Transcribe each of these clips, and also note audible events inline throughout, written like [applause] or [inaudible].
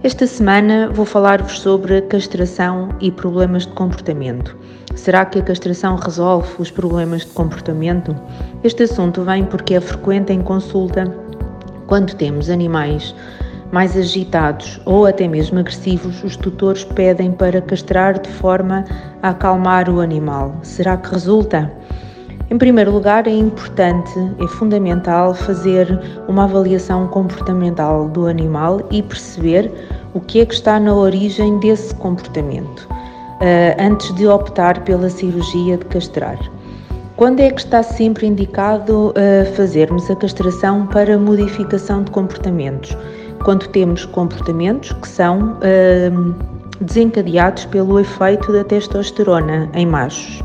Esta semana vou falar-vos sobre castração e problemas de comportamento. Será que a castração resolve os problemas de comportamento? Este assunto vem porque é frequente em consulta quando temos animais mais agitados ou até mesmo agressivos, os tutores pedem para castrar de forma a acalmar o animal. Será que resulta? Em primeiro lugar, é importante, é fundamental fazer uma avaliação comportamental do animal e perceber o que é que está na origem desse comportamento, uh, antes de optar pela cirurgia de castrar. Quando é que está sempre indicado uh, fazermos a castração para modificação de comportamentos? Quando temos comportamentos que são uh, desencadeados pelo efeito da testosterona em machos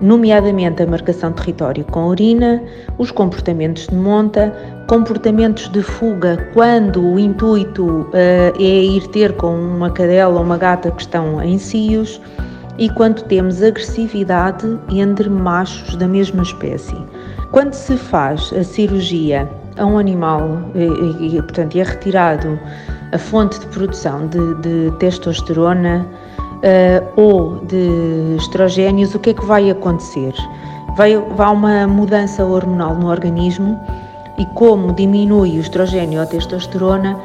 nomeadamente a marcação de território com urina, os comportamentos de monta, comportamentos de fuga quando o intuito uh, é ir ter com uma cadela ou uma gata que estão em cios e quando temos agressividade entre machos da mesma espécie. Quando se faz a cirurgia a um animal e, e portanto é retirado a fonte de produção de, de testosterona, uh, ou de estrogénios, o que é que vai acontecer? Vai, vai uma mudança hormonal no organismo e como diminui o estrogênio ou a testosterona,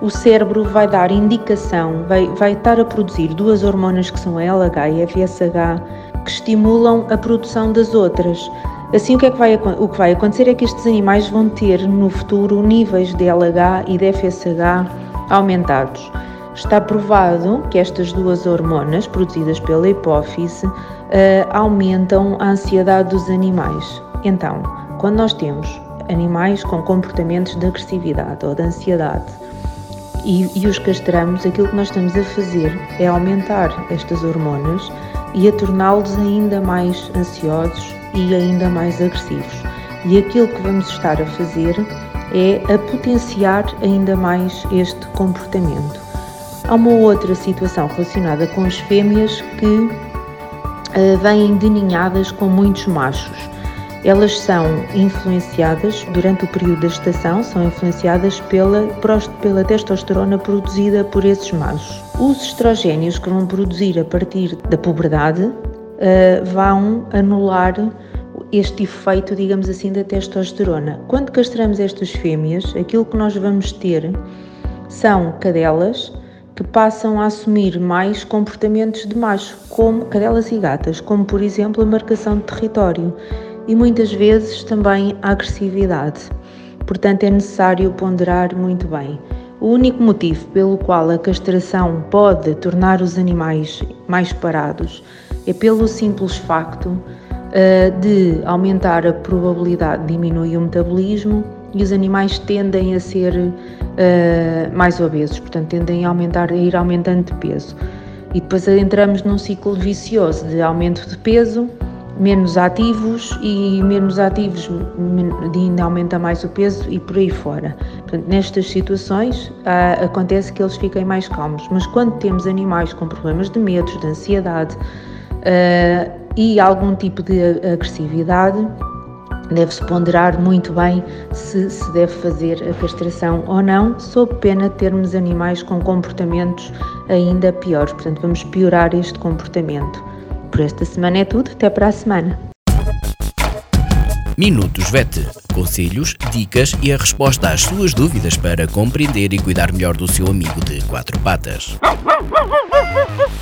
o cérebro vai dar indicação, vai, vai estar a produzir duas hormonas que são a LH e a FSH, que estimulam a produção das outras. Assim, o que, é que vai, o que vai acontecer é que estes animais vão ter no futuro níveis de LH e de FSH aumentados. Está provado que estas duas hormonas, produzidas pela hipófise, uh, aumentam a ansiedade dos animais. Então, quando nós temos animais com comportamentos de agressividade ou de ansiedade e, e os castramos, aquilo que nós estamos a fazer é aumentar estas hormonas e a torná-los ainda mais ansiosos e ainda mais agressivos. E aquilo que vamos estar a fazer é a potenciar ainda mais este comportamento. Há uma outra situação relacionada com as fêmeas que uh, vêm deninhadas com muitos machos. Elas são influenciadas durante o período da gestação, são influenciadas pela, pela testosterona produzida por esses machos. Os estrogénios que vão produzir a partir da puberdade uh, vão anular este efeito, digamos assim, da testosterona. Quando castramos estas fêmeas, aquilo que nós vamos ter são cadelas passam a assumir mais comportamentos de macho, como cadelas e gatas, como por exemplo a marcação de território e muitas vezes também a agressividade. Portanto, é necessário ponderar muito bem. O único motivo pelo qual a castração pode tornar os animais mais parados é pelo simples facto de aumentar a probabilidade de diminuir o metabolismo e os animais tendem a ser uh, mais obesos, portanto tendem a aumentar, a ir aumentando de peso. E depois entramos num ciclo vicioso de aumento de peso, menos ativos e menos ativos ainda aumenta mais o peso e por aí fora. Portanto, nestas situações uh, acontece que eles fiquem mais calmos, mas quando temos animais com problemas de medos, de ansiedade uh, e algum tipo de agressividade, Deve-se ponderar muito bem se se deve fazer a castração ou não, sob pena de termos animais com comportamentos ainda piores. Portanto, vamos piorar este comportamento. Por esta semana é tudo, até para a semana. Minutos VET. Conselhos, dicas e a resposta às suas dúvidas para compreender e cuidar melhor do seu amigo de quatro patas. [laughs]